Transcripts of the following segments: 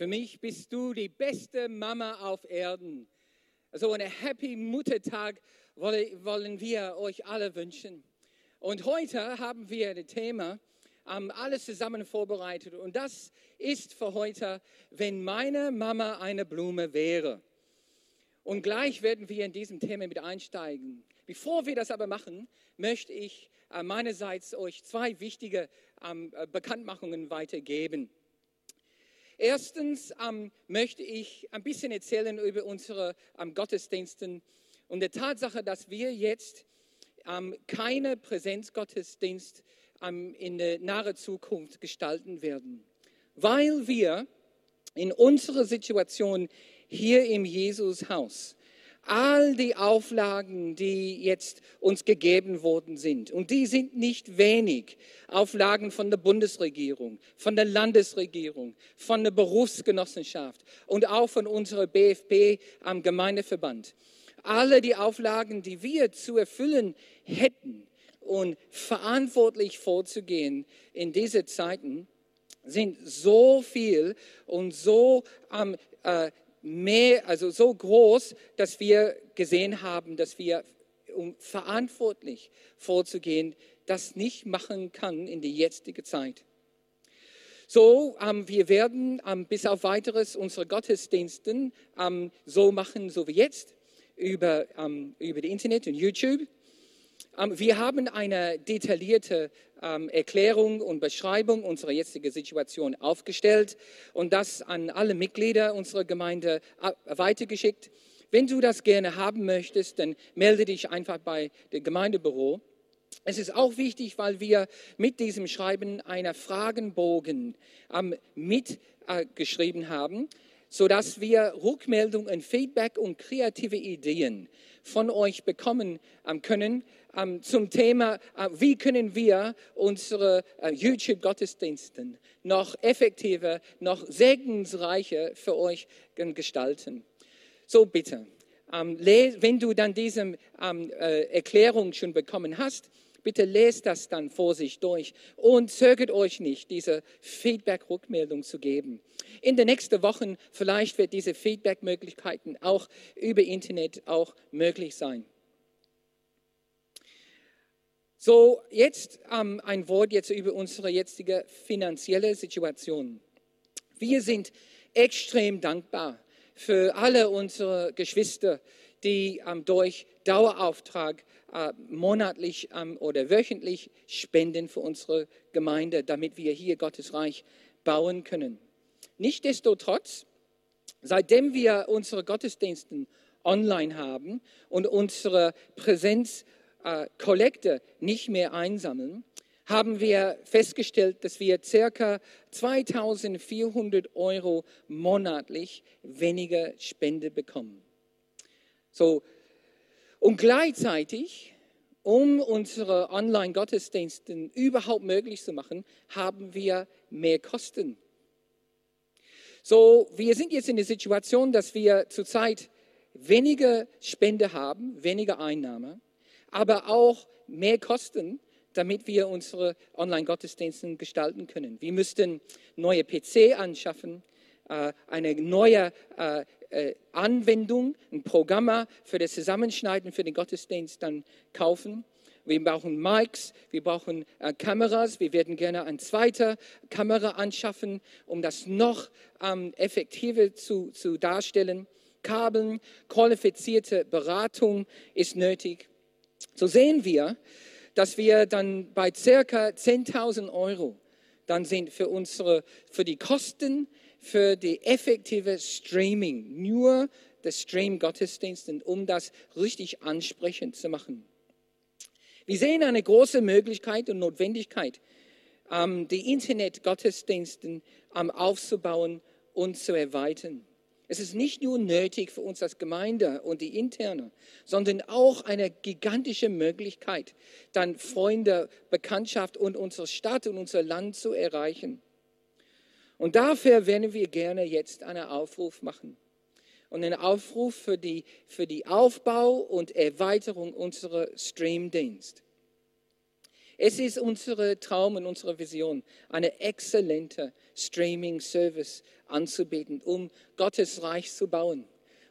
Für mich bist du die beste Mama auf Erden. So einen Happy Muttertag wollen wir euch alle wünschen. Und heute haben wir ein Thema, ähm, alles zusammen vorbereitet. Und das ist für heute, wenn meine Mama eine Blume wäre. Und gleich werden wir in diesem Thema mit einsteigen. Bevor wir das aber machen, möchte ich äh, meinerseits euch zwei wichtige ähm, äh, Bekanntmachungen weitergeben. Erstens ähm, möchte ich ein bisschen erzählen über unsere ähm, Gottesdienste und der Tatsache, dass wir jetzt ähm, keine Präsenzgottesdienst ähm, in der nahen Zukunft gestalten werden, weil wir in unserer Situation hier im Jesushaus all die Auflagen, die jetzt uns gegeben worden sind. Und die sind nicht wenig. Auflagen von der Bundesregierung, von der Landesregierung, von der Berufsgenossenschaft und auch von unserer BFP am Gemeindeverband. Alle die Auflagen, die wir zu erfüllen hätten und verantwortlich vorzugehen in diese Zeiten, sind so viel und so ähm, äh, mehr, also so groß, dass wir gesehen haben, dass wir, um verantwortlich vorzugehen, das nicht machen kann in die jetzige Zeit. So, ähm, wir werden ähm, bis auf weiteres unsere Gottesdienste ähm, so machen, so wie jetzt, über, ähm, über die Internet und YouTube. Ähm, wir haben eine detaillierte ähm, Erklärung und Beschreibung unserer jetzigen Situation aufgestellt und das an alle Mitglieder unserer Gemeinde äh, weitergeschickt. Wenn du das gerne haben möchtest, dann melde dich einfach bei dem Gemeindebüro. Es ist auch wichtig, weil wir mit diesem Schreiben einen Fragenbogen ähm, mitgeschrieben äh, haben, sodass wir Rückmeldungen, Feedback und kreative Ideen von euch bekommen ähm, können ähm, zum Thema, äh, wie können wir unsere äh, YouTube-Gottesdienste noch effektiver, noch segensreicher für euch gestalten. So bitte, ähm, wenn du dann diese äh, Erklärung schon bekommen hast, Bitte lest das dann vor sich durch und zögert euch nicht, diese Feedback-Rückmeldung zu geben. In den nächsten Wochen vielleicht wird diese Feedback-Möglichkeiten auch über Internet auch möglich sein. So, jetzt ähm, ein Wort jetzt über unsere jetzige finanzielle Situation. Wir sind extrem dankbar für alle unsere Geschwister, die ähm, durch Dauerauftrag äh, monatlich ähm, oder wöchentlich spenden für unsere Gemeinde, damit wir hier Gottes Reich bauen können. Nichtsdestotrotz, seitdem wir unsere Gottesdienste online haben und unsere Präsenz äh, nicht mehr einsammeln, haben wir festgestellt, dass wir circa 2400 Euro monatlich weniger Spende bekommen. So, und gleichzeitig, um unsere Online-Gottesdienste überhaupt möglich zu machen, haben wir mehr Kosten. So, wir sind jetzt in der Situation, dass wir zurzeit weniger Spende haben, weniger Einnahme aber auch mehr Kosten, damit wir unsere Online-Gottesdienste gestalten können. Wir müssten neue PC anschaffen, eine neue äh, äh, Anwendung, ein Programm für das Zusammenschneiden für den Gottesdienst dann kaufen. Wir brauchen Mics, wir brauchen Kameras. Wir werden gerne eine zweite Kamera anschaffen, um das noch ähm, effektiver zu, zu darstellen. Kabeln, qualifizierte Beratung ist nötig. So sehen wir, dass wir dann bei circa 10.000 Euro dann sind für unsere, für die Kosten, für die effektive Streaming, nur das Stream Gottesdiensten, um das richtig ansprechend zu machen. Wir sehen eine große Möglichkeit und Notwendigkeit, ähm, die Internet-Gottesdienste ähm, aufzubauen und zu erweitern. Es ist nicht nur nötig für uns als Gemeinde und die interne, sondern auch eine gigantische Möglichkeit, dann Freunde, Bekanntschaft und unsere Stadt und unser Land zu erreichen. Und dafür werden wir gerne jetzt einen Aufruf machen. Und einen Aufruf für die, für die Aufbau und Erweiterung unserer Streamdienst. Es ist unsere Traum und unsere Vision, eine exzellente Streaming-Service anzubieten, um Gottes Reich zu bauen,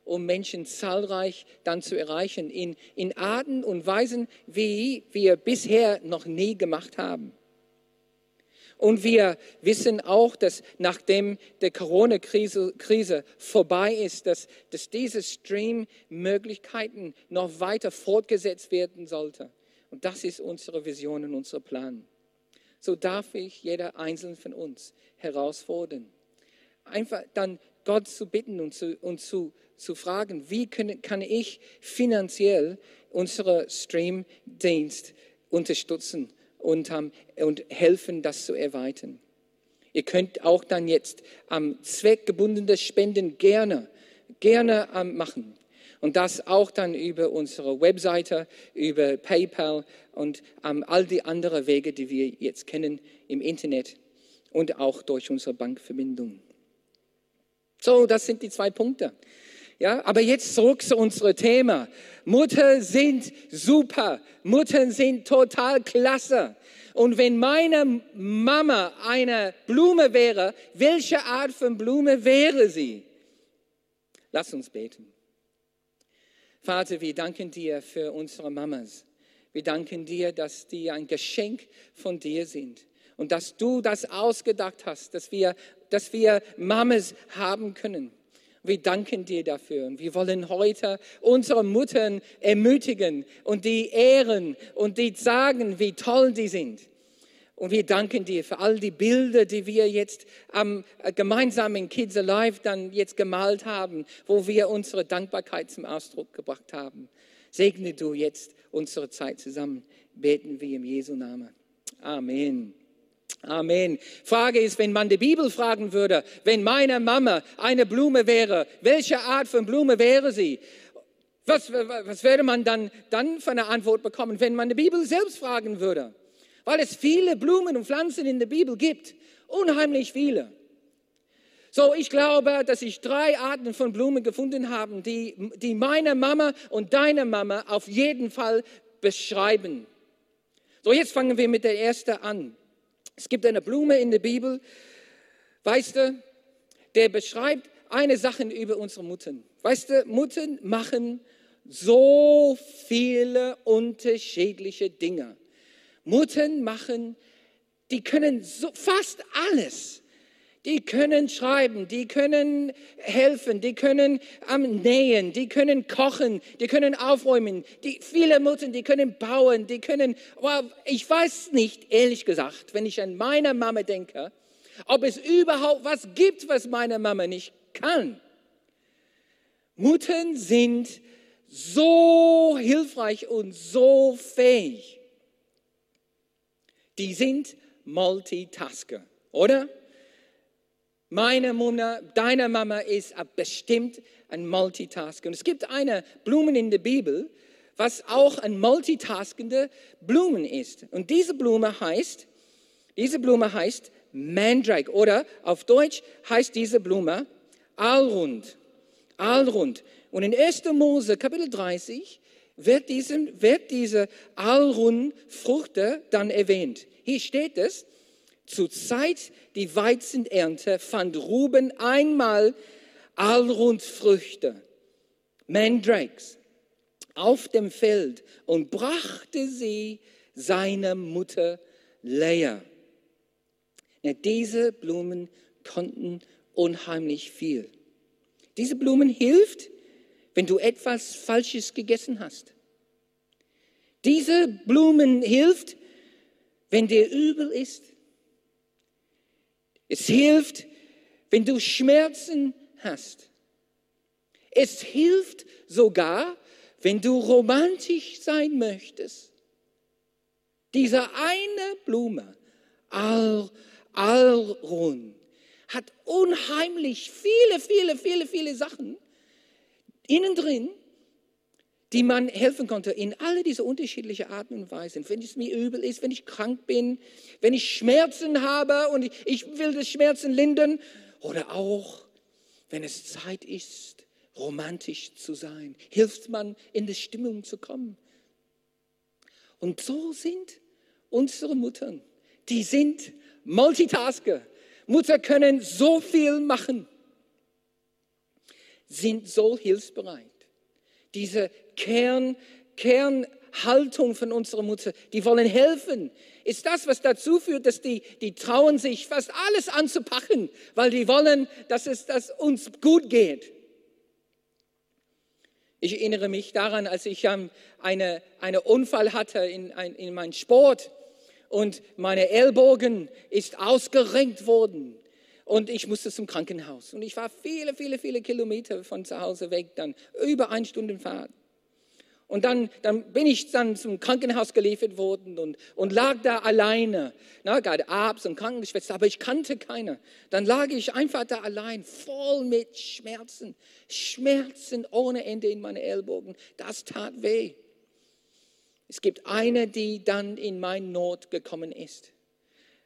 um Menschen zahlreich dann zu erreichen, in, in Arten und Weisen, wie wir bisher noch nie gemacht haben. Und wir wissen auch, dass nachdem die Corona-Krise Krise vorbei ist, dass, dass diese Stream-Möglichkeiten noch weiter fortgesetzt werden sollte. Und das ist unsere Vision und unser Plan. So darf ich jeder Einzelne von uns herausfordern. Einfach dann Gott zu bitten und zu, und zu, zu fragen, wie können, kann ich finanziell unseren Streamdienst unterstützen und, um, und helfen, das zu erweitern. Ihr könnt auch dann jetzt am um, zweckgebundene Spenden gerne, gerne um, machen. Und das auch dann über unsere Webseite, über PayPal und um, all die anderen Wege, die wir jetzt kennen im Internet und auch durch unsere Bankverbindung. So, das sind die zwei Punkte. Ja, aber jetzt zurück zu unserem Thema. Mutter sind super. Muttern sind total klasse. Und wenn meine Mama eine Blume wäre, welche Art von Blume wäre sie? Lass uns beten. Vater, wir danken dir für unsere Mamas. Wir danken dir, dass die ein Geschenk von dir sind und dass du das ausgedacht hast, dass wir, dass wir Mamas haben können. Wir danken dir dafür und wir wollen heute unsere Muttern ermutigen und die ehren und die sagen, wie toll die sind. Und wir danken dir für all die Bilder, die wir jetzt am, äh, gemeinsam in Kids Alive dann jetzt gemalt haben, wo wir unsere Dankbarkeit zum Ausdruck gebracht haben. Segne du jetzt unsere Zeit zusammen. Beten wir im Jesu Namen. Amen. Amen. Frage ist, wenn man die Bibel fragen würde, wenn meine Mama eine Blume wäre, welche Art von Blume wäre sie? Was, was würde man dann, dann für eine Antwort bekommen, wenn man die Bibel selbst fragen würde? weil es viele Blumen und Pflanzen in der Bibel gibt. Unheimlich viele. So, ich glaube, dass ich drei Arten von Blumen gefunden habe, die, die meine Mama und deine Mama auf jeden Fall beschreiben. So, jetzt fangen wir mit der ersten an. Es gibt eine Blume in der Bibel, weißt du, der beschreibt eine Sache über unsere Muttern. Weißt du, Muttern machen so viele unterschiedliche Dinge. Muttern machen, die können so fast alles. Die können schreiben, die können helfen, die können am Nähen, die können kochen, die können aufräumen. Die, viele Muttern, die können bauen, die können, well, ich weiß nicht, ehrlich gesagt, wenn ich an meine Mama denke, ob es überhaupt was gibt, was meine Mama nicht kann. Muttern sind so hilfreich und so fähig die sind Multitasker, oder? Meine Mama, deine Mama ist bestimmt ein Multitasker. Und es gibt eine Blume in der Bibel, was auch ein multitaskende Blumen ist. Und diese Blume heißt, diese Blume heißt Mandrake oder auf Deutsch heißt diese Blume Alrund. Alrund. Und in 1. Mose Kapitel 30 wird, diesen, wird diese Alrundfruchte dann erwähnt. Hier steht es, zur Zeit die Weizenernte fand Ruben einmal Alrundfrüchte, Mandrakes, auf dem Feld und brachte sie seiner Mutter Lea. Ja, diese Blumen konnten unheimlich viel. Diese Blumen hilft, wenn du etwas Falsches gegessen hast. Diese Blumen hilft, wenn dir übel ist. Es hilft, wenn du Schmerzen hast. Es hilft sogar, wenn du romantisch sein möchtest. Diese eine Blume, Al, Alrun, hat unheimlich viele, viele, viele, viele Sachen innen drin, die man helfen konnte in alle diese unterschiedlichen Arten und Weisen. Wenn es mir übel ist, wenn ich krank bin, wenn ich Schmerzen habe und ich will das Schmerzen lindern oder auch, wenn es Zeit ist, romantisch zu sein, hilft man, in die Stimmung zu kommen. Und so sind unsere Muttern, die sind Multitasker. Mutter können so viel machen, sind so hilfsbereit. Diese Kern, Kernhaltung von unserer Mutter, die wollen helfen, ist das, was dazu führt, dass die, die trauen sich fast alles anzupacken, weil die wollen, dass es dass uns gut geht. Ich erinnere mich daran, als ich ähm, eine, einen Unfall hatte in, ein, in meinem Sport und meine Ellbogen ist ausgerenkt worden und ich musste zum Krankenhaus. Und ich war viele, viele, viele Kilometer von zu Hause weg, dann über eine Stunde Fahrt. Und dann, dann bin ich dann zum Krankenhaus geliefert worden und, und lag da alleine. Na, gerade Arzt und Krankenschwester, aber ich kannte keiner. Dann lag ich einfach da allein, voll mit Schmerzen. Schmerzen ohne Ende in meine Ellbogen. Das tat weh. Es gibt eine, die dann in meine Not gekommen ist.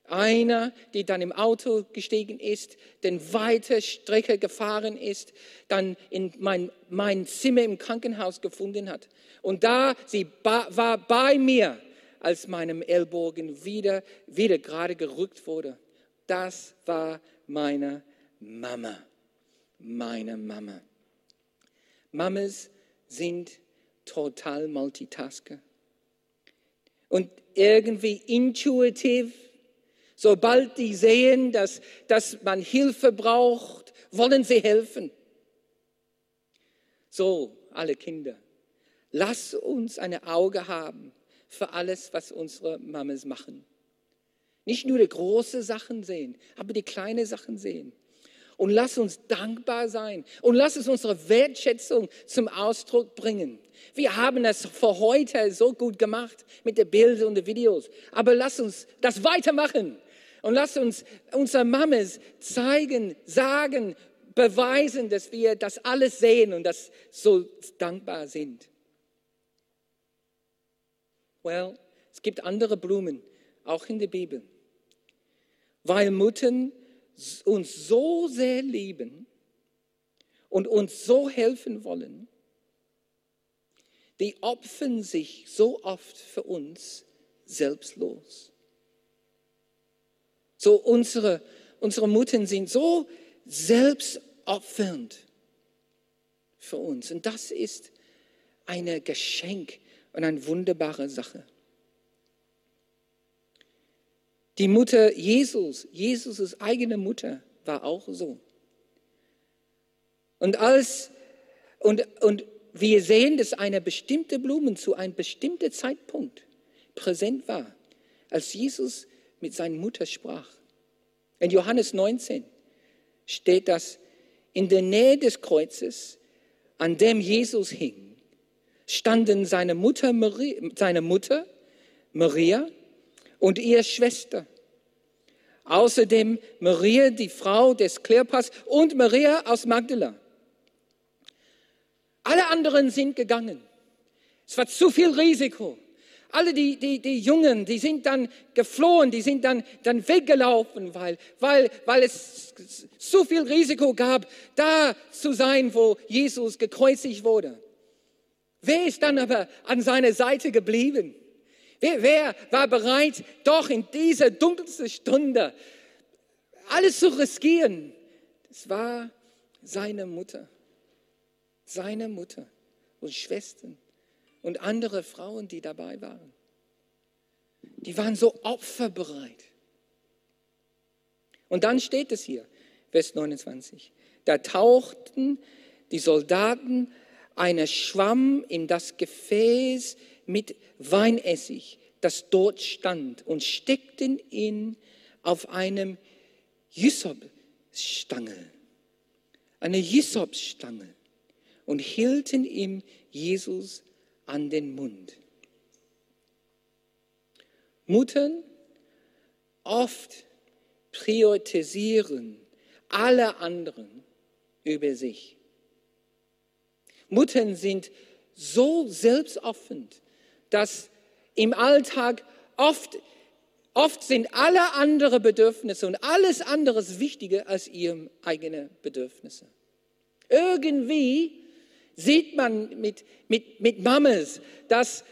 Einer, die dann im Auto gestiegen ist, den weite Strecke gefahren ist, dann in mein, mein Zimmer im Krankenhaus gefunden hat. Und da, sie war bei mir, als meinem Ellbogen wieder, wieder gerade gerückt wurde. Das war meine Mama. Meine Mama. Mamas sind total Multitasker. Und irgendwie intuitiv, sobald die sehen, dass, dass man Hilfe braucht, wollen sie helfen. So, alle Kinder. Lass uns ein Auge haben für alles, was unsere Mamas machen. Nicht nur die großen Sachen sehen, aber die kleinen Sachen sehen. Und lass uns dankbar sein und lass uns unsere Wertschätzung zum Ausdruck bringen. Wir haben es für heute so gut gemacht mit den Bildern und den Videos, aber lass uns das weitermachen und lass uns unsere Mamas zeigen, sagen, beweisen, dass wir das alles sehen und das so dankbar sind. Well, es gibt andere Blumen, auch in der Bibel. Weil Muttern uns so sehr lieben und uns so helfen wollen, die opfern sich so oft für uns selbstlos. So unsere, unsere Muttern sind so selbstopfernd für uns. Und das ist ein Geschenk und eine wunderbare Sache. Die Mutter Jesus, Jesus' eigene Mutter, war auch so. Und als, und, und wir sehen, dass eine bestimmte Blume zu einem bestimmten Zeitpunkt präsent war, als Jesus mit seiner Mutter sprach. In Johannes 19 steht das, in der Nähe des Kreuzes, an dem Jesus hing, standen seine Mutter, Maria, seine Mutter Maria und ihre Schwester. Außerdem Maria, die Frau des Kleopas und Maria aus Magdala. Alle anderen sind gegangen. Es war zu viel Risiko. Alle die, die, die Jungen, die sind dann geflohen, die sind dann, dann weggelaufen, weil, weil, weil es zu viel Risiko gab, da zu sein, wo Jesus gekreuzigt wurde. Wer ist dann aber an seiner Seite geblieben? Wer, wer war bereit, doch in dieser dunkelsten Stunde alles zu riskieren? Das war seine Mutter. Seine Mutter und Schwestern und andere Frauen, die dabei waren. Die waren so opferbereit. Und dann steht es hier, Vers 29. Da tauchten die Soldaten einen Schwamm in das Gefäß mit Weinessig, das dort stand, und steckten ihn auf einem Ysop-Stange, eine Ysop-Stange, und hielten ihm Jesus an den Mund. Muttern oft priorisieren alle anderen über sich. Muttern sind so selbstoffend, dass im Alltag oft, oft sind alle anderen Bedürfnisse und alles andere wichtiger als ihre eigenen Bedürfnisse. Irgendwie sieht man mit, mit, mit Mamas, dass,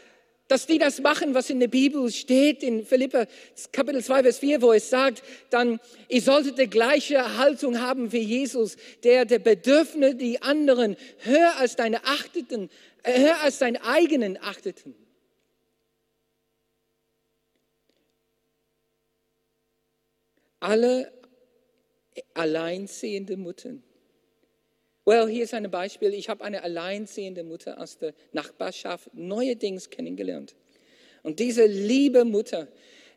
dass die das machen, was in der Bibel steht, in Philippa Kapitel 2, Vers 4, wo es sagt, dann, ihr solltet die gleiche Haltung haben wie Jesus, der der Bedürfnisse die anderen höher als deine achteten, äh, höher als deinen eigenen achteten. Alle alleinziehende Muttern. Well, hier ist ein Beispiel. Ich habe eine alleinziehende Mutter aus der Nachbarschaft neuerdings kennengelernt. Und diese liebe Mutter,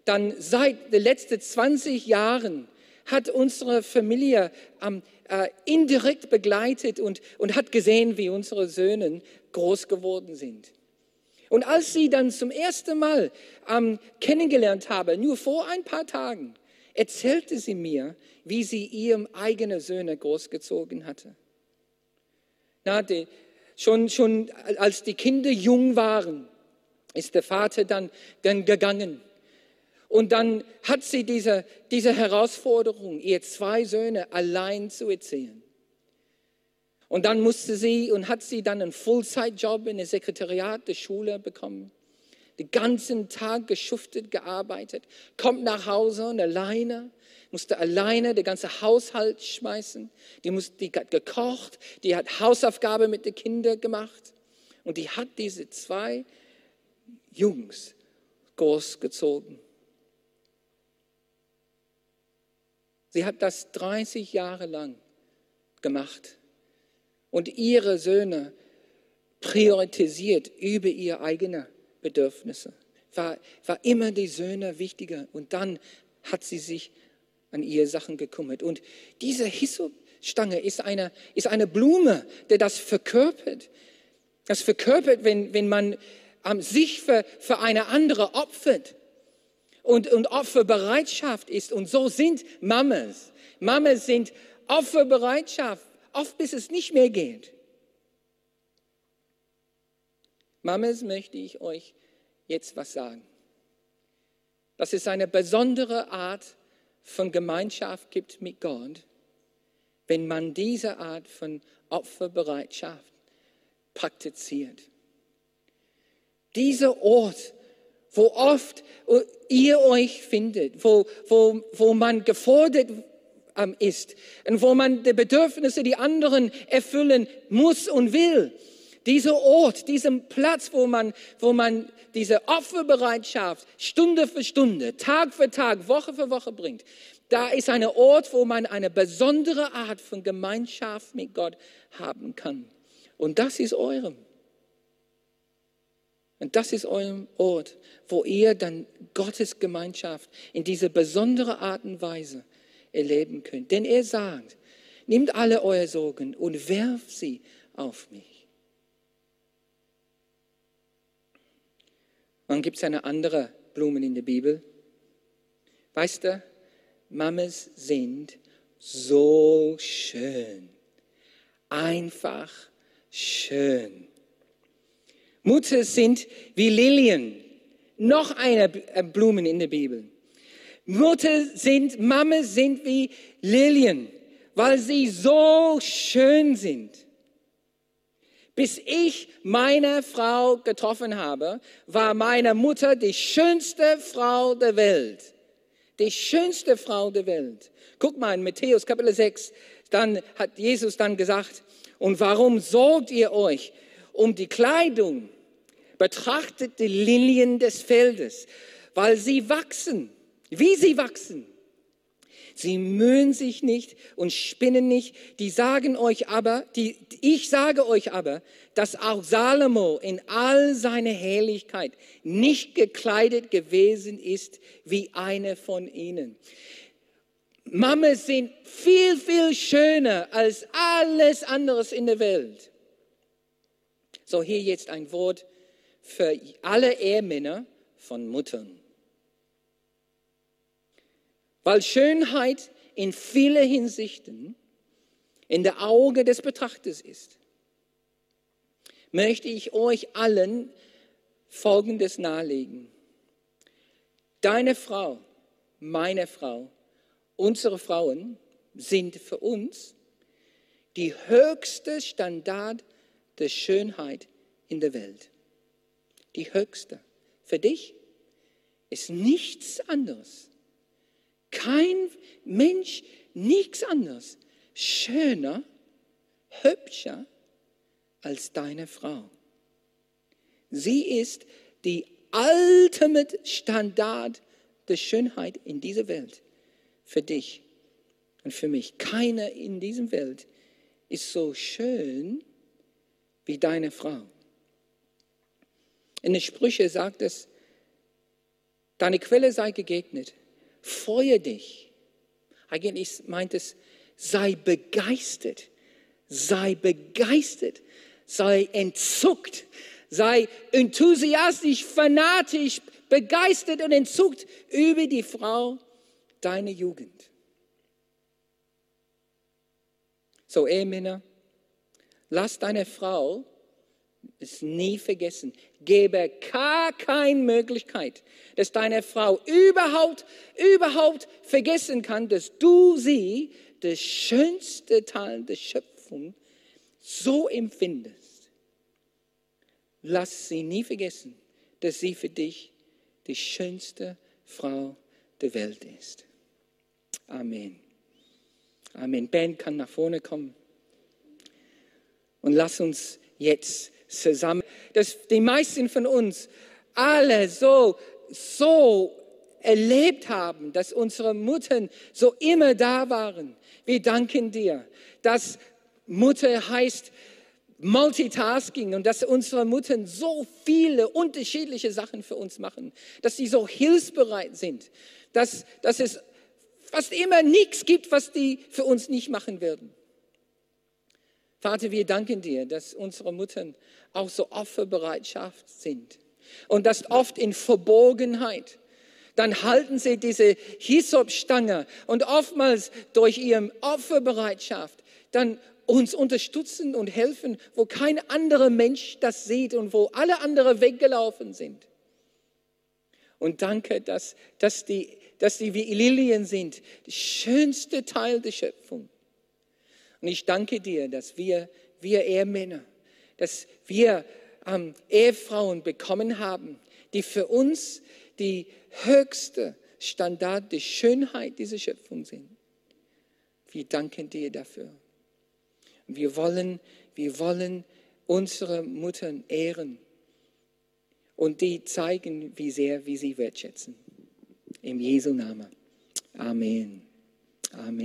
dann seit den letzten 20 Jahren, hat unsere Familie ähm, äh, indirekt begleitet und, und hat gesehen, wie unsere Söhne groß geworden sind. Und als sie dann zum ersten Mal ähm, kennengelernt habe, nur vor ein paar Tagen, erzählte sie mir, wie sie ihrem eigenen Söhne großgezogen hatte. Na, schon, schon als die Kinder jung waren, ist der Vater dann, dann gegangen. Und dann hat sie diese, diese Herausforderung, ihr zwei Söhne allein zu erziehen. Und dann musste sie und hat sie dann einen Fullzeitjob in der Sekretariat der Schule bekommen. Den ganzen Tag geschuftet, gearbeitet, kommt nach Hause und alleine musste alleine den ganzen Haushalt schmeißen. Die, musste, die hat gekocht, die hat Hausaufgabe mit den Kindern gemacht. Und die hat diese zwei Jungs großgezogen. Sie hat das 30 Jahre lang gemacht und ihre Söhne priorisiert über ihre eigenen Bedürfnisse. War, war immer die Söhne wichtiger. Und dann hat sie sich an ihre Sachen gekümmert. Und diese Hyssopstange ist eine, ist eine Blume, der das verkörpert. Das verkörpert, wenn, wenn man ähm, sich für, für eine andere opfert und, und Opferbereitschaft ist. Und so sind Mamas. Mamas sind Opferbereitschaft, oft bis es nicht mehr geht. Mamas möchte ich euch jetzt was sagen. Das ist eine besondere Art von Gemeinschaft gibt mit Gott, wenn man diese Art von Opferbereitschaft praktiziert. Dieser Ort, wo oft ihr euch findet, wo, wo, wo man gefordert ähm, ist und wo man die Bedürfnisse, die anderen erfüllen muss und will, dieser Ort, diesen Platz, wo man, wo man diese Opferbereitschaft Stunde für Stunde, Tag für Tag, Woche für Woche bringt, da ist ein Ort, wo man eine besondere Art von Gemeinschaft mit Gott haben kann. Und das ist eurem. Und das ist eurem Ort, wo ihr dann Gottes Gemeinschaft in diese besondere Art und Weise erleben könnt. Denn er sagt, nehmt alle eure Sorgen und werft sie auf mich. Dann gibt es eine andere Blume in der Bibel. Weißt du, Mamas sind so schön. Einfach schön. Mutter sind wie Lilien. Noch eine äh, Blumen in der Bibel. Mutter sind, Mama sind wie Lilien, weil sie so schön sind. Bis ich meine Frau getroffen habe, war meine Mutter die schönste Frau der Welt. Die schönste Frau der Welt. Guck mal in Matthäus Kapitel 6, dann hat Jesus dann gesagt, und warum sorgt ihr euch um die Kleidung? Betrachtet die Lilien des Feldes, weil sie wachsen, wie sie wachsen. Sie mühen sich nicht und spinnen nicht. Die sagen euch aber, die, ich sage euch aber, dass auch Salomo in all seiner Herrlichkeit nicht gekleidet gewesen ist wie eine von ihnen. Mamas sind viel, viel schöner als alles anderes in der Welt. So, hier jetzt ein Wort für alle Ehemänner von Muttern. Weil Schönheit in vielen Hinsichten in der Auge des Betrachters ist, möchte ich euch allen Folgendes nahelegen. Deine Frau, meine Frau, unsere Frauen sind für uns die höchste Standard der Schönheit in der Welt. Die höchste für dich ist nichts anderes. Kein Mensch, nichts anderes. Schöner, hübscher als deine Frau. Sie ist die ultimate Standard der Schönheit in dieser Welt für dich und für mich. Keiner in dieser Welt ist so schön wie deine Frau. In den Sprüche sagt es, deine Quelle sei gegegnet, freue dich. Eigentlich meint es, sei begeistert, sei begeistert, sei entzuckt, sei enthusiastisch, fanatisch, begeistert und entzuckt über die Frau deiner Jugend. So, Ehemänner, lass deine Frau es nie vergessen. Gebe gar keine Möglichkeit, dass deine Frau überhaupt, überhaupt vergessen kann, dass du sie, der schönste Teil der Schöpfung, so empfindest. Lass sie nie vergessen, dass sie für dich die schönste Frau der Welt ist. Amen. Amen. Ben kann nach vorne kommen. Und lass uns jetzt zusammen, dass die meisten von uns alle so, so erlebt haben, dass unsere Muttern so immer da waren. Wir danken dir, dass Mutter heißt Multitasking und dass unsere Muttern so viele unterschiedliche Sachen für uns machen, dass sie so hilfsbereit sind, dass, dass es fast immer nichts gibt, was die für uns nicht machen würden. Vater, wir danken dir, dass unsere Muttern auch so Opferbereitschaft sind und das oft in Verborgenheit. Dann halten sie diese Hisopstange und oftmals durch ihre Opferbereitschaft dann uns unterstützen und helfen, wo kein anderer Mensch das sieht und wo alle anderen weggelaufen sind. Und danke, dass, dass, die, dass die wie Lilien sind, der schönste Teil der Schöpfung. Und ich danke dir, dass wir, wir Ehemänner, dass wir ähm, Ehefrauen bekommen haben, die für uns die höchste Standard der Schönheit dieser Schöpfung sind. Wir danken dir dafür. Wir wollen, wir wollen unsere Muttern ehren und die zeigen, wie sehr wir sie wertschätzen. Im Jesu Namen. Amen. Amen.